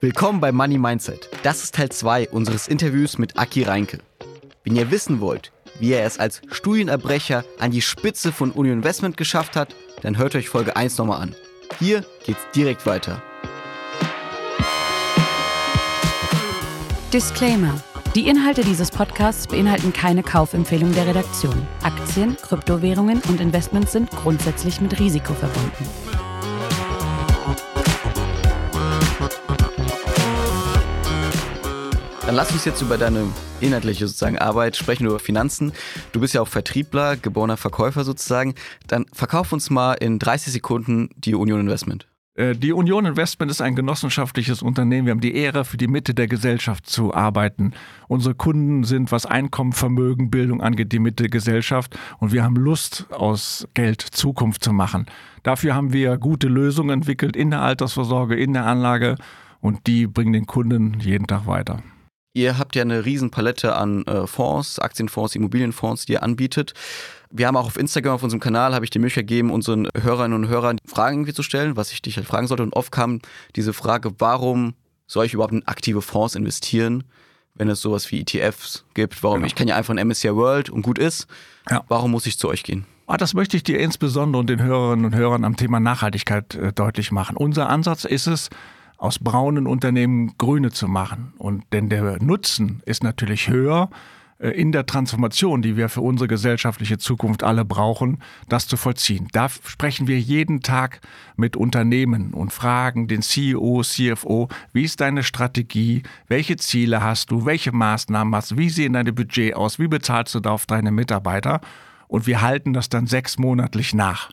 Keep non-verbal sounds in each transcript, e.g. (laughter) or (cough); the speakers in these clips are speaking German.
Willkommen bei Money Mindset. Das ist Teil 2 unseres Interviews mit Aki Reinke. Wenn ihr wissen wollt, wie er es als Studienerbrecher an die Spitze von Union Investment geschafft hat, dann hört euch Folge 1 nochmal an. Hier geht's direkt weiter. Disclaimer. Die Inhalte dieses Podcasts beinhalten keine Kaufempfehlung der Redaktion. Aktien, Kryptowährungen und Investments sind grundsätzlich mit Risiko verbunden. Dann lass uns jetzt über deine inhaltliche sozusagen Arbeit sprechen, über Finanzen. Du bist ja auch Vertriebler, geborener Verkäufer sozusagen. Dann verkauf uns mal in 30 Sekunden die Union Investment. Äh, die Union Investment ist ein genossenschaftliches Unternehmen. Wir haben die Ehre, für die Mitte der Gesellschaft zu arbeiten. Unsere Kunden sind, was Einkommen, Vermögen, Bildung angeht, die Mitte der Gesellschaft. Und wir haben Lust, aus Geld Zukunft zu machen. Dafür haben wir gute Lösungen entwickelt in der Altersvorsorge, in der Anlage. Und die bringen den Kunden jeden Tag weiter. Ihr habt ja eine riesen Palette an äh, Fonds, Aktienfonds, Immobilienfonds, die ihr anbietet. Wir haben auch auf Instagram, auf unserem Kanal, habe ich die Möglichkeit gegeben, unseren Hörerinnen und Hörern Fragen irgendwie zu stellen, was ich dich halt fragen sollte. Und oft kam diese Frage, warum soll ich überhaupt in aktive Fonds investieren, wenn es sowas wie ETFs gibt? Warum? Genau. Ich kann ja einfach ein MSCI World und gut ist. Ja. Warum muss ich zu euch gehen? Ah, das möchte ich dir insbesondere und den Hörerinnen und Hörern am Thema Nachhaltigkeit äh, deutlich machen. Unser Ansatz ist es, aus braunen Unternehmen grüne zu machen. Und denn der Nutzen ist natürlich höher äh, in der Transformation, die wir für unsere gesellschaftliche Zukunft alle brauchen, das zu vollziehen. Da sprechen wir jeden Tag mit Unternehmen und fragen den CEO, CFO, wie ist deine Strategie, welche Ziele hast du, welche Maßnahmen hast du, wie sehen deine Budget aus, wie bezahlst du da auf deine Mitarbeiter? Und wir halten das dann sechs monatlich nach.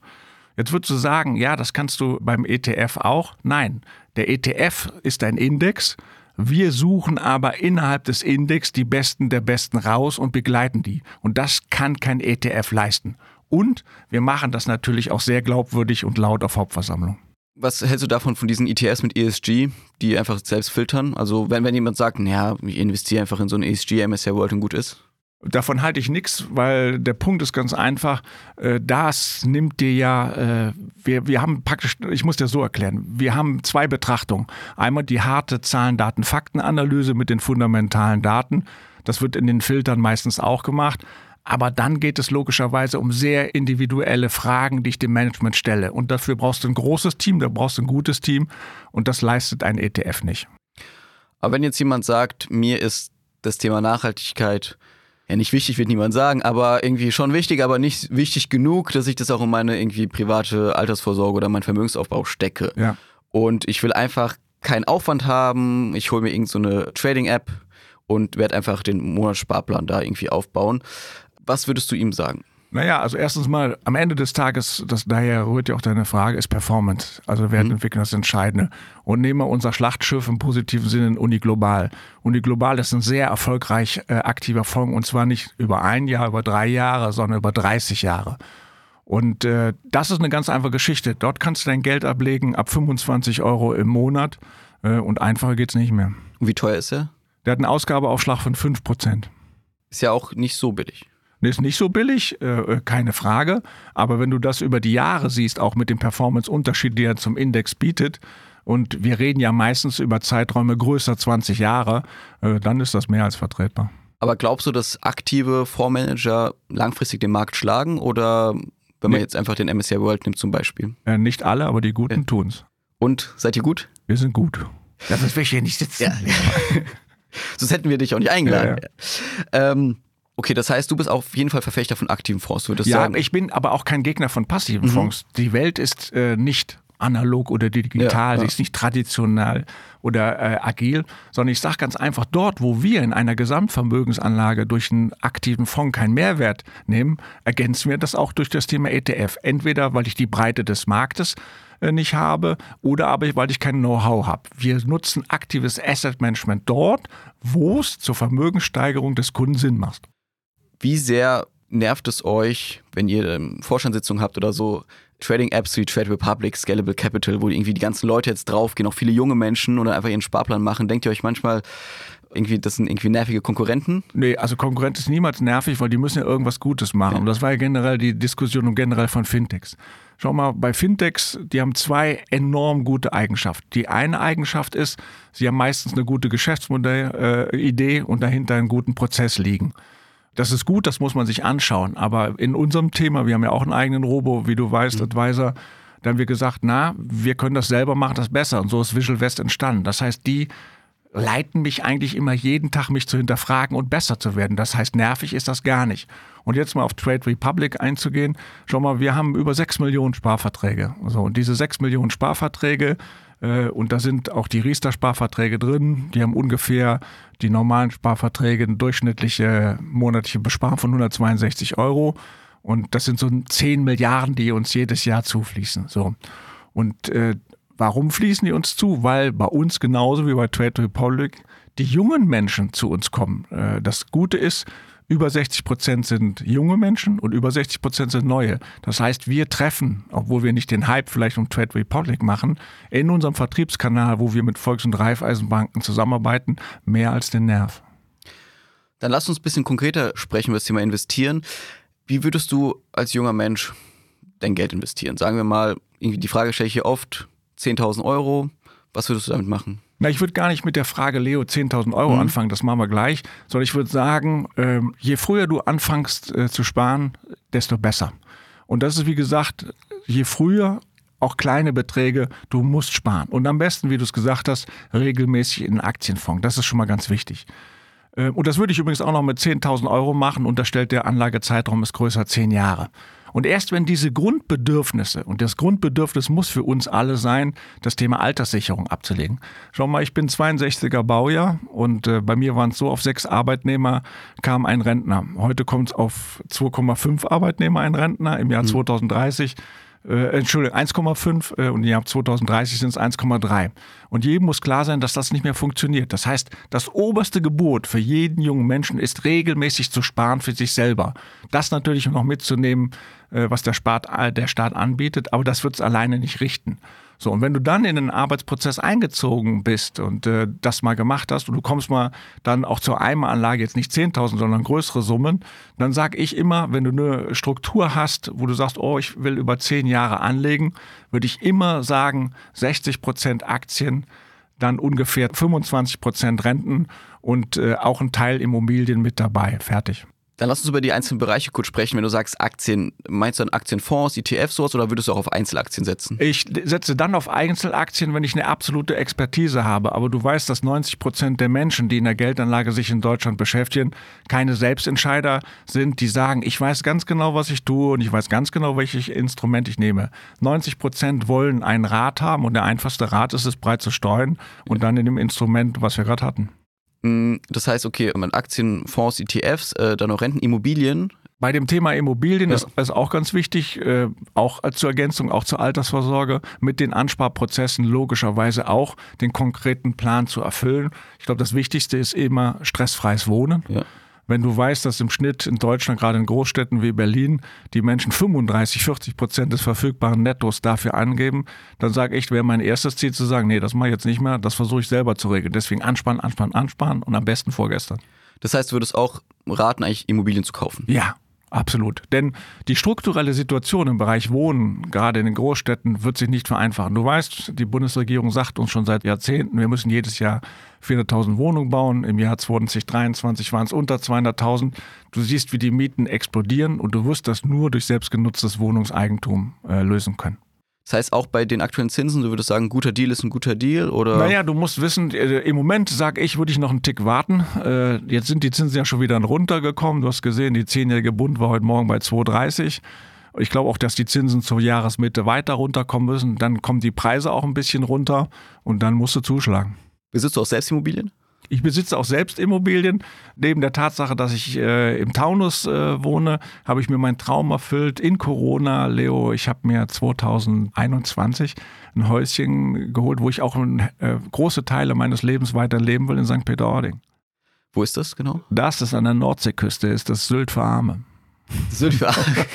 Jetzt würdest du sagen, ja, das kannst du beim ETF auch. Nein, der ETF ist ein Index. Wir suchen aber innerhalb des Index die Besten der Besten raus und begleiten die. Und das kann kein ETF leisten. Und wir machen das natürlich auch sehr glaubwürdig und laut auf Hauptversammlung. Was hältst du davon von diesen ETFs mit ESG, die einfach selbst filtern? Also wenn, wenn jemand sagt, ja, ich investiere einfach in so ein ESG, MSCI World und gut ist? Davon halte ich nichts, weil der Punkt ist ganz einfach, äh, das nimmt dir ja, äh, wir, wir haben praktisch, ich muss dir so erklären, wir haben zwei Betrachtungen. Einmal die harte Zahlen, Daten, Faktenanalyse mit den fundamentalen Daten. Das wird in den Filtern meistens auch gemacht. Aber dann geht es logischerweise um sehr individuelle Fragen, die ich dem Management stelle. Und dafür brauchst du ein großes Team, da brauchst du ein gutes Team. Und das leistet ein ETF nicht. Aber wenn jetzt jemand sagt, mir ist das Thema Nachhaltigkeit ja nicht wichtig, wird niemand sagen, aber irgendwie schon wichtig, aber nicht wichtig genug, dass ich das auch in meine irgendwie private Altersvorsorge oder meinen Vermögensaufbau stecke. Ja. Und ich will einfach keinen Aufwand haben. Ich hole mir irgendeine so Trading-App und werde einfach den Monatssparplan da irgendwie aufbauen. Was würdest du ihm sagen? Naja, also erstens mal, am Ende des Tages, das daher rührt ja auch deine Frage, ist Performance. Also Wertentwicklung mhm. das Entscheidende. Und nehmen wir unser Schlachtschiff im positiven Sinne in Uniglobal. Uniglobal ist ein sehr erfolgreich äh, aktiver Fonds und zwar nicht über ein Jahr, über drei Jahre, sondern über 30 Jahre. Und äh, das ist eine ganz einfache Geschichte. Dort kannst du dein Geld ablegen ab 25 Euro im Monat äh, und einfacher geht's nicht mehr. Und wie teuer ist er? Der hat einen Ausgabeaufschlag von 5%. Ist ja auch nicht so billig. Ist nicht so billig, äh, äh, keine Frage. Aber wenn du das über die Jahre siehst, auch mit dem Performance-Unterschied, der er zum Index bietet, und wir reden ja meistens über Zeiträume größer 20 Jahre, äh, dann ist das mehr als vertretbar. Aber glaubst du, dass aktive Fondsmanager langfristig den Markt schlagen oder wenn man nee. jetzt einfach den MSCI World nimmt zum Beispiel? Äh, nicht alle, aber die Guten ja. tun's. Und seid ihr gut? Wir sind gut. Das ist wir hier nicht sitzen. Ja. (laughs) Sonst hätten wir dich auch nicht eingeladen. Ja, ähm, Okay, das heißt, du bist auf jeden Fall Verfechter von aktiven Fonds, würdest du ja, sagen? Ja, ich bin aber auch kein Gegner von passiven mhm. Fonds. Die Welt ist äh, nicht analog oder digital, ja, sie ist nicht traditionell oder äh, agil, sondern ich sage ganz einfach, dort, wo wir in einer Gesamtvermögensanlage durch einen aktiven Fonds keinen Mehrwert nehmen, ergänzen wir das auch durch das Thema ETF. Entweder, weil ich die Breite des Marktes äh, nicht habe oder aber weil ich kein Know-how habe. Wir nutzen aktives Asset Management dort, wo es zur Vermögenssteigerung des Kunden Sinn macht. Wie sehr nervt es euch, wenn ihr ähm, Vorstandssitzungen habt oder so, Trading-Apps wie Trade Republic, Scalable Capital, wo irgendwie die ganzen Leute jetzt draufgehen, auch viele junge Menschen oder einfach ihren Sparplan machen. Denkt ihr euch manchmal, irgendwie, das sind irgendwie nervige Konkurrenten? Nee, also Konkurrent ist niemals nervig, weil die müssen ja irgendwas Gutes machen. Ja. Und das war ja generell die Diskussion um generell von Fintechs. Schau mal, bei Fintechs, die haben zwei enorm gute Eigenschaften. Die eine Eigenschaft ist, sie haben meistens eine gute Geschäftsmodellidee äh, und dahinter einen guten Prozess liegen. Das ist gut, das muss man sich anschauen. Aber in unserem Thema, wir haben ja auch einen eigenen Robo, wie du weißt, mhm. Advisor, da haben wir gesagt, na, wir können das selber machen, das besser. Und so ist Visual West entstanden. Das heißt, die leiten mich eigentlich immer jeden Tag, mich zu hinterfragen und besser zu werden. Das heißt, nervig ist das gar nicht. Und jetzt mal auf Trade Republic einzugehen. Schau mal, wir haben über sechs Millionen Sparverträge. So, und diese sechs Millionen Sparverträge, und da sind auch die Riester-Sparverträge drin, die haben ungefähr die normalen Sparverträge eine durchschnittliche monatliche Besparung von 162 Euro. Und das sind so 10 Milliarden, die uns jedes Jahr zufließen. So. Und äh, Warum fließen die uns zu? Weil bei uns genauso wie bei Trade Republic die jungen Menschen zu uns kommen. Äh, das Gute ist, über 60 Prozent sind junge Menschen und über 60 Prozent sind neue. Das heißt, wir treffen, obwohl wir nicht den Hype vielleicht um Trade Republic machen, in unserem Vertriebskanal, wo wir mit Volks- und Raiffeisenbanken zusammenarbeiten, mehr als den Nerv. Dann lass uns ein bisschen konkreter sprechen über das Thema Investieren. Wie würdest du als junger Mensch dein Geld investieren? Sagen wir mal, die Frage stelle ich hier oft, 10.000 Euro. Was würdest du damit machen? Na, ich würde gar nicht mit der Frage Leo 10.000 Euro mhm. anfangen, das machen wir gleich, sondern ich würde sagen, ähm, je früher du anfängst äh, zu sparen, desto besser. Und das ist wie gesagt, je früher auch kleine Beträge, du musst sparen. Und am besten, wie du es gesagt hast, regelmäßig in einen Aktienfonds. Das ist schon mal ganz wichtig. Ähm, und das würde ich übrigens auch noch mit 10.000 Euro machen und da stellt der Anlagezeitraum ist größer 10 Jahre. Und erst wenn diese Grundbedürfnisse, und das Grundbedürfnis muss für uns alle sein, das Thema Alterssicherung abzulegen. Schau mal, ich bin 62er Baujahr und äh, bei mir waren es so, auf sechs Arbeitnehmer kam ein Rentner. Heute kommt es auf 2,5 Arbeitnehmer ein Rentner. Im Jahr mhm. 2030 äh, Entschuldigung, 1,5 äh, und im Jahr 2030 sind es 1,3. Und jedem muss klar sein, dass das nicht mehr funktioniert. Das heißt, das oberste Gebot für jeden jungen Menschen ist regelmäßig zu sparen für sich selber. Das natürlich noch mitzunehmen, was der, Staat, äh, der Staat anbietet, aber das wird es alleine nicht richten. So, und wenn du dann in den Arbeitsprozess eingezogen bist und äh, das mal gemacht hast und du kommst mal dann auch zur Eimeranlage, jetzt nicht 10.000, sondern größere Summen, dann sage ich immer, wenn du eine Struktur hast, wo du sagst, oh, ich will über 10 Jahre anlegen, würde ich immer sagen, 60 Prozent Aktien, dann ungefähr 25 Prozent Renten und äh, auch ein Teil Immobilien mit dabei. Fertig. Dann lass uns über die einzelnen Bereiche kurz sprechen. Wenn du sagst Aktien, meinst du dann Aktienfonds, ETFs, sowas oder würdest du auch auf Einzelaktien setzen? Ich setze dann auf Einzelaktien, wenn ich eine absolute Expertise habe. Aber du weißt, dass 90 Prozent der Menschen, die in der Geldanlage sich in Deutschland beschäftigen, keine Selbstentscheider sind, die sagen, ich weiß ganz genau, was ich tue und ich weiß ganz genau, welches Instrument ich nehme. 90 Prozent wollen einen Rat haben und der einfachste Rat ist es, breit zu streuen und dann in dem Instrument, was wir gerade hatten. Mm, das heißt, okay, man Aktien, Fonds, ETFs, äh, dann noch Renten, Immobilien. Bei dem Thema Immobilien ja. ist, ist auch ganz wichtig, äh, auch zur Ergänzung, auch zur Altersvorsorge, mit den Ansparprozessen logischerweise auch den konkreten Plan zu erfüllen. Ich glaube, das Wichtigste ist immer stressfreies Wohnen. Ja. Wenn du weißt, dass im Schnitt in Deutschland, gerade in Großstädten wie Berlin, die Menschen 35, 40 Prozent des verfügbaren Nettos dafür angeben, dann sage ich, wäre mein erstes Ziel zu sagen, nee, das mache ich jetzt nicht mehr, das versuche ich selber zu regeln. Deswegen ansparen, ansparen, ansparen und am besten vorgestern. Das heißt, du würdest auch raten, eigentlich Immobilien zu kaufen? Ja, Absolut. Denn die strukturelle Situation im Bereich Wohnen, gerade in den Großstädten, wird sich nicht vereinfachen. Du weißt, die Bundesregierung sagt uns schon seit Jahrzehnten, wir müssen jedes Jahr 400.000 Wohnungen bauen. Im Jahr 2023 waren es unter 200.000. Du siehst, wie die Mieten explodieren und du wirst das nur durch selbstgenutztes Wohnungseigentum äh, lösen können. Das heißt, auch bei den aktuellen Zinsen, du würdest sagen, ein guter Deal ist ein guter Deal? Oder? Naja, du musst wissen, äh, im Moment sage ich, würde ich noch einen Tick warten. Äh, jetzt sind die Zinsen ja schon wieder runtergekommen. Du hast gesehen, die zehnjährige Bund war heute Morgen bei 2,30. Ich glaube auch, dass die Zinsen zur Jahresmitte weiter runterkommen müssen. Dann kommen die Preise auch ein bisschen runter und dann musst du zuschlagen. Besitzt du auch selbst Immobilien? Ich besitze auch selbst Immobilien. Neben der Tatsache, dass ich äh, im Taunus äh, wohne, habe ich mir meinen Traum erfüllt. In Corona, Leo, ich habe mir 2021 ein Häuschen geholt, wo ich auch äh, große Teile meines Lebens weiter leben will in St. Peter-Ording. Wo ist das genau? Das ist an der Nordseeküste, ist das Sylt für Arme. Sylt für Arme.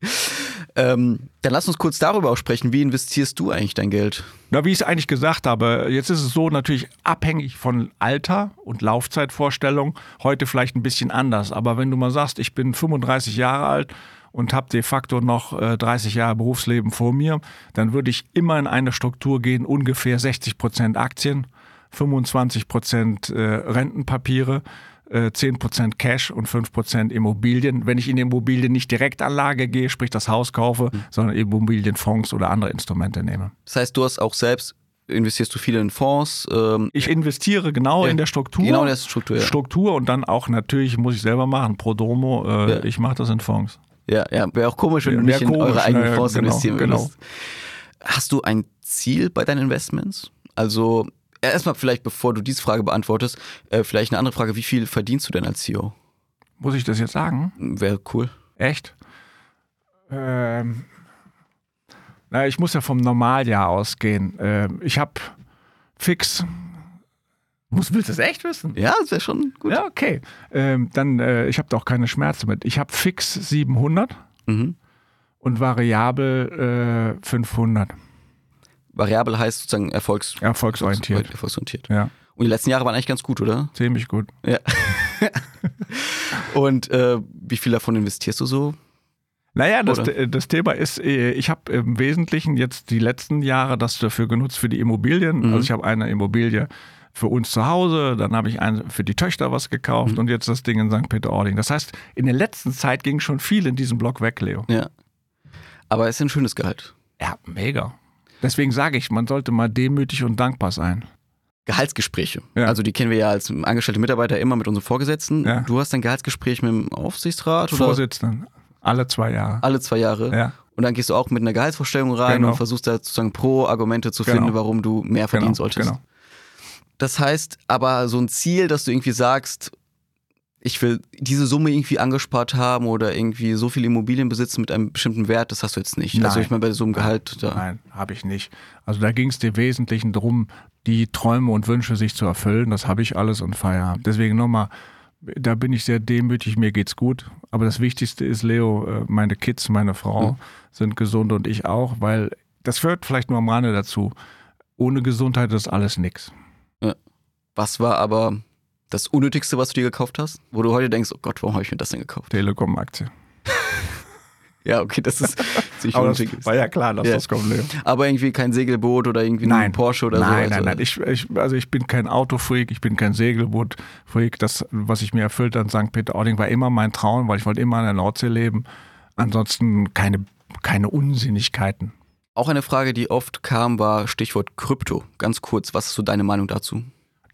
(laughs) Ähm, dann lass uns kurz darüber auch sprechen. Wie investierst du eigentlich dein Geld? Na, wie ich es eigentlich gesagt habe, jetzt ist es so natürlich abhängig von Alter und Laufzeitvorstellung. Heute vielleicht ein bisschen anders. Aber wenn du mal sagst, ich bin 35 Jahre alt und habe de facto noch äh, 30 Jahre Berufsleben vor mir, dann würde ich immer in eine Struktur gehen, ungefähr 60 Prozent Aktien, 25 Prozent äh, Rentenpapiere, äh, 10 Prozent Cash und 5 Prozent Immobilien. Wenn ich in Immobilien nicht Direktanlage gehe, sprich das Haus kaufe, mhm. sondern Immobilienfonds oder andere Instrumente nehme. Das heißt, du hast auch selbst investierst du viel in Fonds? Ähm, ich investiere genau ja, in der Struktur. Genau in der Struktur. Ja. Struktur und dann auch natürlich muss ich selber machen, pro Domo. Äh, ja. Ich mache das in Fonds. Ja, ja, wäre auch komisch, wenn du nicht komisch, in eure eigenen Fonds genau, investieren genau. würdest. Genau. Hast du ein Ziel bei deinen Investments? Also erstmal vielleicht, bevor du diese Frage beantwortest, äh, vielleicht eine andere Frage. Wie viel verdienst du denn als CEO? Muss ich das jetzt sagen? Wäre cool. Echt? Ähm, na, ich muss ja vom Normaljahr ausgehen. Ähm, ich habe fix. Muss, willst du das echt wissen? Ja, das wäre schon gut. Ja, okay. Ähm, dann, äh, ich habe da auch keine Schmerzen mit. Ich habe fix 700 mhm. und variabel äh, 500. Variabel heißt sozusagen Erfolgs erfolgsorientiert. Erfolgsorientiert. Ja. Und die letzten Jahre waren eigentlich ganz gut, oder? Ziemlich gut. Ja. (laughs) und äh, wie viel davon investierst du so? Naja, das, das Thema ist, äh, ich habe im Wesentlichen jetzt die letzten Jahre das dafür genutzt für die Immobilien. Mhm. Also ich habe eine Immobilie für uns zu Hause, dann habe ich eine für die Töchter was gekauft mhm. und jetzt das Ding in St. Peter-Ording. Das heißt, in der letzten Zeit ging schon viel in diesem Block weg, Leo. Ja. Aber es ist ein schönes Gehalt. Ja, mega. Deswegen sage ich, man sollte mal demütig und dankbar sein. Gehaltsgespräche. Ja. Also die kennen wir ja als angestellte Mitarbeiter immer mit unseren Vorgesetzten. Ja. Du hast ein Gehaltsgespräch mit dem Aufsichtsrat? Vorsitzenden. Alle zwei Jahre. Alle zwei Jahre. Ja. Und dann gehst du auch mit einer Gehaltsvorstellung rein genau. und versuchst da sozusagen Pro-Argumente zu finden, genau. warum du mehr verdienen genau. solltest. Genau. Das heißt, aber so ein Ziel, dass du irgendwie sagst, ich will diese Summe irgendwie angespart haben oder irgendwie so viel Immobilien besitzen mit einem bestimmten Wert, das hast du jetzt nicht. Nein. Also ich meine, bei so einem Gehalt. Da Nein, habe ich nicht. Also da ging es dir Wesentlichen darum, die Träume und Wünsche sich zu erfüllen. Das habe ich alles und Feierabend. Deswegen nochmal, da bin ich sehr demütig, mir geht's gut. Aber das Wichtigste ist, Leo, äh, meine Kids, meine Frau mhm. sind gesund und ich auch, weil das führt vielleicht nur am Rande dazu. Ohne Gesundheit ist alles nix. Ja. Was war aber das Unnötigste, was du dir gekauft hast? Wo du heute denkst, oh Gott, warum habe ich mir das denn gekauft? Telekom-Aktie. (laughs) ja, okay, das ist ziemlich unnötig. War ja klar, dass ja. das kommt, Leo. Aber irgendwie kein Segelboot oder irgendwie nein. ein Porsche oder nein, so. Nein, nein, nein. Ich, ich, also ich bin kein Autofreak, ich bin kein Segelboot-Freak. Das, was ich mir erfüllt an St. Peter-Ording, war immer mein Traum, weil ich wollte immer an der Nordsee leben. Ansonsten keine, keine Unsinnigkeiten. Auch eine Frage, die oft kam, war Stichwort Krypto. Ganz kurz, was ist so deine Meinung dazu?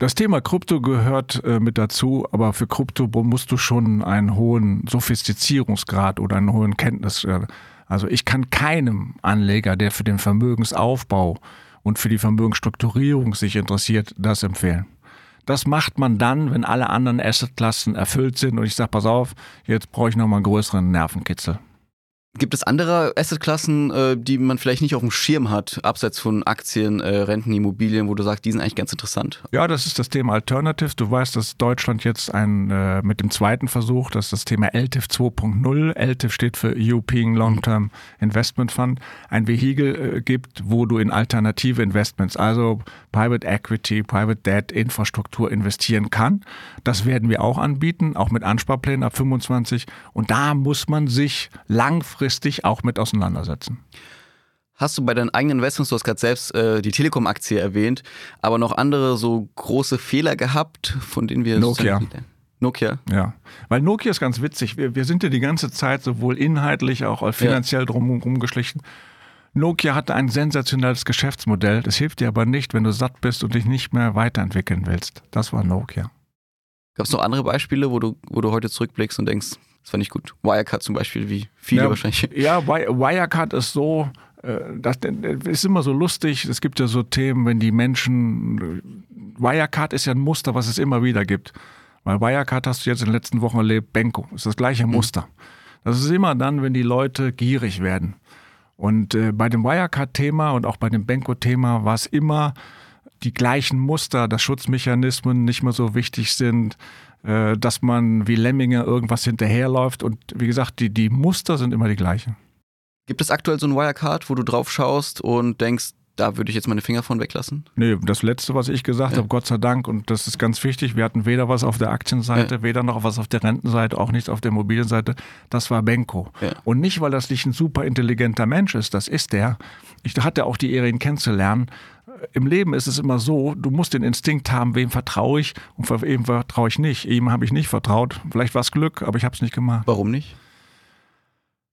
Das Thema Krypto gehört äh, mit dazu, aber für Krypto musst du schon einen hohen Sophistizierungsgrad oder einen hohen Kenntnis. Äh, also ich kann keinem Anleger, der für den Vermögensaufbau und für die Vermögensstrukturierung sich interessiert, das empfehlen. Das macht man dann, wenn alle anderen Assetklassen erfüllt sind und ich sage, pass auf, jetzt brauche ich nochmal einen größeren Nervenkitzel. Gibt es andere Assetklassen, äh, die man vielleicht nicht auf dem Schirm hat, abseits von Aktien, äh, Renten, Immobilien, wo du sagst, die sind eigentlich ganz interessant? Ja, das ist das Thema Alternatives. Du weißt, dass Deutschland jetzt ein, äh, mit dem zweiten Versuch, das ist das Thema LTIF 2.0, LTIF steht für European Long-Term Investment Fund, ein Vehikel gibt, wo du in alternative Investments, also Private Equity, Private Debt, Infrastruktur investieren kann. Das werden wir auch anbieten, auch mit Ansparplänen ab 25. Und da muss man sich langfristig langfristig auch mit auseinandersetzen. Hast du bei deinen eigenen Investments, du hast gerade selbst äh, die Telekom-Aktie erwähnt, aber noch andere so große Fehler gehabt, von denen wir... Nokia. Nokia. Ja, weil Nokia ist ganz witzig. Wir, wir sind ja die ganze Zeit sowohl inhaltlich auch als finanziell ja. drumherum geschlichen. Nokia hatte ein sensationelles Geschäftsmodell. Das hilft dir aber nicht, wenn du satt bist und dich nicht mehr weiterentwickeln willst. Das war Nokia. Gab es noch andere Beispiele, wo du, wo du heute zurückblickst und denkst, das fand ich gut. Wirecard zum Beispiel, wie viele ja, wahrscheinlich. Ja, Wirecard ist so, äh, das ist immer so lustig. Es gibt ja so Themen, wenn die Menschen. Wirecard ist ja ein Muster, was es immer wieder gibt. Weil Wirecard hast du jetzt in den letzten Wochen erlebt, Benko ist das gleiche mhm. Muster. Das ist immer dann, wenn die Leute gierig werden. Und äh, bei dem Wirecard-Thema und auch bei dem Benko-Thema war es immer die gleichen Muster, dass Schutzmechanismen nicht mehr so wichtig sind, äh, dass man wie Lemminge irgendwas hinterherläuft. Und wie gesagt, die, die Muster sind immer die gleichen. Gibt es aktuell so ein Wirecard, wo du drauf schaust und denkst, da würde ich jetzt meine Finger von weglassen. Nee, das letzte, was ich gesagt Ja. habe, Gott sei Dank, und das ist ganz wichtig, wir hatten weder was auf der Aktienseite, weder noch was auf der Rentenseite, auch nichts auf der Immobilienseite, das war Benko. Ja. Und nicht, weil das nicht ein super intelligenter Mensch ist, das ist der. Ich hatte auch die Ehre, ihn kennenzulernen. Im Leben ist es immer so, du musst den Instinkt haben, wem vertraue ich und wem vertraue ich nicht. Ihm habe ich nicht vertraut. Vielleicht war es Glück, aber ich habe es nicht gemacht. Warum nicht?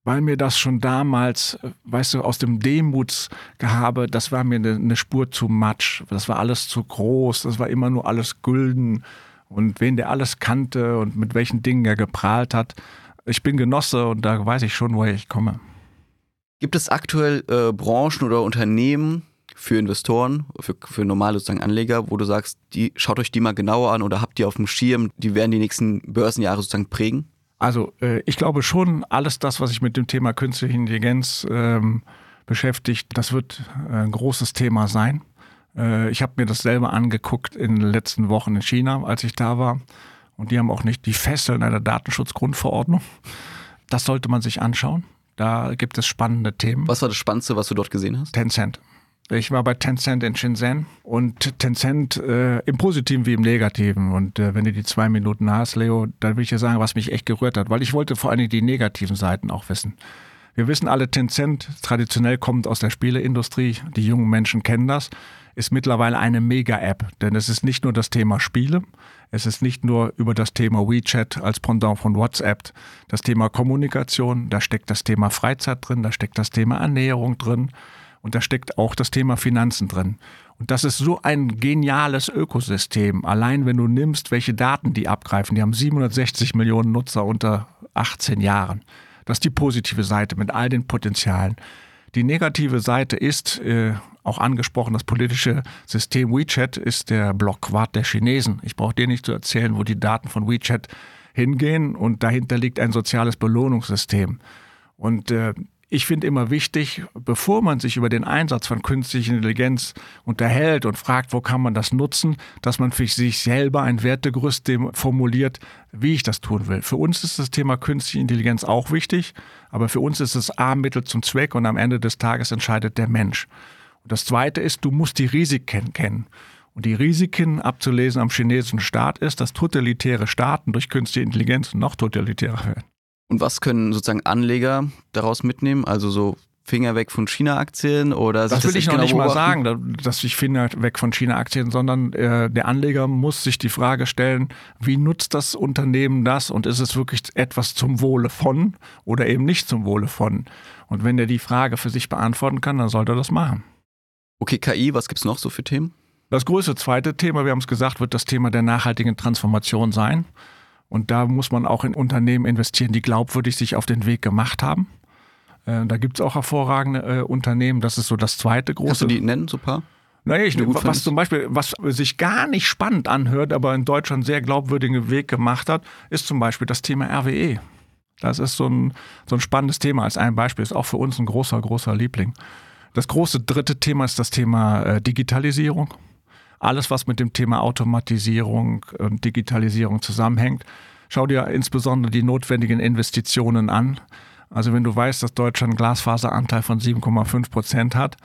weil mir das schon damals, äh, weißt du, aus dem Demutsgehabe, das war mir eine, eine Spur zu matsch. Das war alles zu groß, das war immer nur alles Gülden. Und wen der alles kannte und mit welchen Dingen er geprahlt hat. Ich bin Genosse und da weiß ich schon, woher ich komme. Gibt es aktuell äh, Branchen oder Unternehmen für Investoren, für, für normale sozusagen Anleger, wo du sagst, die, schaut euch die mal genauer an oder habt ihr auf dem Schirm, die werden die nächsten Börsenjahre sozusagen prägen? Also äh, ich glaube schon, alles das, was sich mit dem Thema künstliche Intelligenz ähm, beschäftigt, das wird äh, ein großes Thema sein. Äh, ich habe mir das selber angeguckt in den letzten Wochen in China, als ich da war. Und die haben auch nicht die Fesseln einer Datenschutzgrundverordnung. Das sollte man sich anschauen. Da gibt es spannende Themen. Was war das Spannendste, was du dort gesehen hast? Tencent. Ich war bei Tencent in Shenzhen und Tencent äh, im Positiven wie im Negativen. Und äh, wenn du die zwei Minuten hast, Leo, dann will ich dir sagen, was mich echt gerührt hat, weil ich wollte vor Dingen die negativen Seiten auch wissen. Wir wissen alle, Tencent traditionell kommt aus der Spieleindustrie. Die jungen Menschen kennen das. Ist mittlerweile eine Mega-App, denn es ist nicht nur das Thema Spiele, es ist nicht nur über das Thema WeChat als Pendant von WhatsApp, das Thema Kommunikation, da steckt das Thema Freizeit drin, da steckt das Thema Ernährung drin und da steckt auch das Thema Finanzen drin. Und das ist so ein geniales Ökosystem. Allein wenn du nimmst, welche Daten die abgreifen, die haben 760 Millionen Nutzer unter 18 Jahren. Das ist die positive Seite mit all den Potenzialen. Die negative Seite ist, äh, auch angesprochen, das politische System WeChat ist der Blockwart der Chinesen. Ich brauche dir nicht zu erzählen, wo die Daten von WeChat hingehen und dahinter liegt ein soziales Belohnungssystem. Und äh, ich finde immer wichtig, bevor man sich über den Einsatz von künstlicher Intelligenz unterhält und fragt, wo kann man das nutzen, dass man für sich selber ein Wertegerüst formuliert, wie ich das tun will. Für uns ist das Thema künstliche Intelligenz auch wichtig, aber für uns ist es A Mittel zum Zweck und am Ende des Tages entscheidet der Mensch. Und das Zweite ist, du musst die Risiken kennen. Und die Risiken abzulesen am chinesischen Staat ist, dass totalitäre Staaten durch künstliche Intelligenz noch totalitärer werden. Und was können sozusagen Anleger daraus mitnehmen? Also so Finger weg von China-Aktien oder Das will ich echt noch genau nicht mal beobachten? sagen, da- dass ich Finger weg von China-Aktien, sondern äh, der Anleger muss sich die Frage stellen, wie nutzt das Unternehmen das und ist es wirklich etwas zum Wohle von oder eben nicht zum Wohle von? Und wenn er die Frage für sich beantworten kann, dann sollte er das machen. Okay, KI, was gibt's noch so für Themen? Das größte zweite Thema, wir haben es gesagt, wird das Thema der nachhaltigen Transformation sein. Und da muss man auch in Unternehmen investieren, die glaubwürdig sich auf den Weg gemacht haben. Äh, da gibt es auch hervorragende äh, Unternehmen. Das ist so das zweite große. Kannst du die nennen, so ein paar? Naja, ich, was findest? zum Beispiel, was sich gar nicht spannend anhört, aber in Deutschland sehr glaubwürdigen Weg gemacht hat, ist zum Beispiel das Thema RWE. Das ist so ein, so ein spannendes Thema als ein Beispiel, ist auch für uns ein großer, großer Liebling. Das große dritte Thema ist das Thema äh, Digitalisierung. Alles, was mit dem Thema Automatisierung und Digitalisierung zusammenhängt. Schau dir insbesondere die notwendigen Investitionen an. Also wenn du weißt, dass Deutschland einen Glasfaseranteil von 7,5 Prozent hat,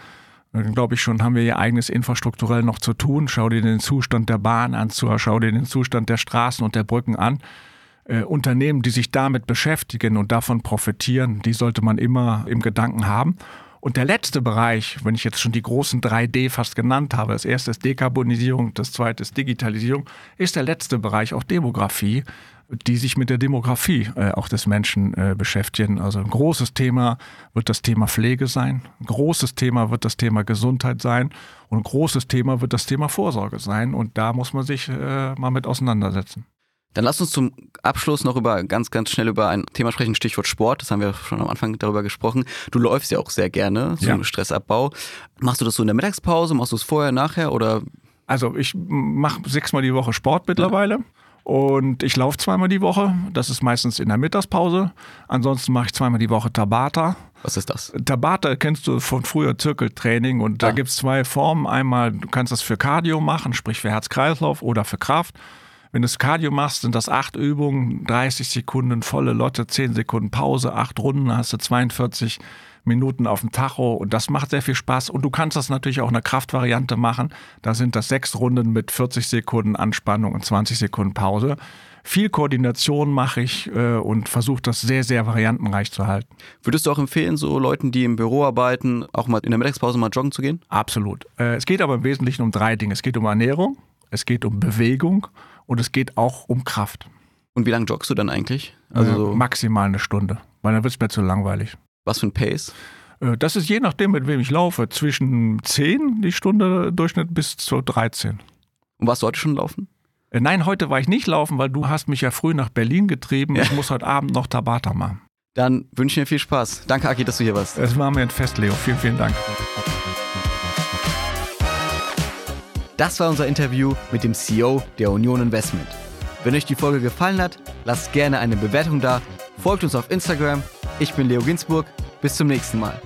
dann glaube ich schon, haben wir ihr eigenes infrastrukturell noch zu tun. Schau dir den Zustand der Bahn an, schau dir den Zustand der Straßen und der Brücken an. Äh, Unternehmen, die sich damit beschäftigen und davon profitieren, die sollte man immer im Gedanken haben. Und der letzte Bereich, wenn ich jetzt schon die großen 3D fast genannt habe, das erste ist Dekarbonisierung, das zweite ist Digitalisierung, ist der letzte Bereich auch Demografie, die sich mit der Demografie äh, auch des Menschen äh, beschäftigen. Also ein großes Thema wird das Thema Pflege sein, ein großes Thema wird das Thema Gesundheit sein und ein großes Thema wird das Thema Vorsorge sein. Und da muss man sich äh, mal mit auseinandersetzen. Dann lass uns zum Abschluss noch über ganz, ganz schnell über ein Thema sprechen, Stichwort Sport. Das haben wir schon am Anfang darüber gesprochen. Du läufst ja auch sehr gerne, so Ja. Stressabbau. Machst du das so in der Mittagspause? Machst du es vorher, nachher oder Also ich mache sechsmal die Woche Sport mittlerweile. Und ich laufe zweimal die Woche. Das ist meistens in der Mittagspause. Ansonsten mache ich zweimal die Woche Tabata. was ist das? Tabata kennst du von früher Zirkeltraining und da Ah. gibt es zwei Formen. Einmal, du kannst das für Cardio machen, sprich für Herz-Kreislauf oder für Kraft. Wenn du das Cardio machst, sind das acht Übungen, 30 Sekunden volle Lotte, 10 Sekunden Pause, acht Runden, hast du 42 Minuten auf dem Tacho und das macht sehr viel Spaß. Und du kannst das natürlich auch in einer Kraftvariante machen. Da sind das sechs Runden mit 40 Sekunden Anspannung und 20 Sekunden Pause. Viel Koordination mache ich äh, und versuche das sehr, sehr variantenreich zu halten. Würdest du auch empfehlen, so Leuten, die im Büro arbeiten, auch mal in der Mittagspause mal joggen zu gehen? Absolut. Äh, es geht aber im Wesentlichen um drei Dinge. Es geht um Ernährung, es geht um Bewegung und es geht auch um Kraft. Und wie lange joggst du dann eigentlich? Also so maximal eine Stunde, weil dann wird es mir zu langweilig. Was für ein Pace? Äh, das ist je nachdem, mit wem ich laufe. Zwischen 10 die Stunde Durchschnitt bis zu 13. Und warst du heute schon laufen? Äh, nein, heute war ich nicht laufen, weil du hast mich ja früh nach Berlin getrieben. Ja. Ich muss heute Abend noch Tabata machen. Dann wünsche ich dir viel Spaß. Danke, Aki, dass du hier warst. Es war mir ein Fest, Leo. Vielen, vielen Dank. Das war unser Interview mit dem CEO der Union Investment. Wenn euch die Folge gefallen hat, lasst gerne eine Bewertung da, folgt uns auf Instagram. Ich bin Leo Ginsburg. Bis zum nächsten Mal.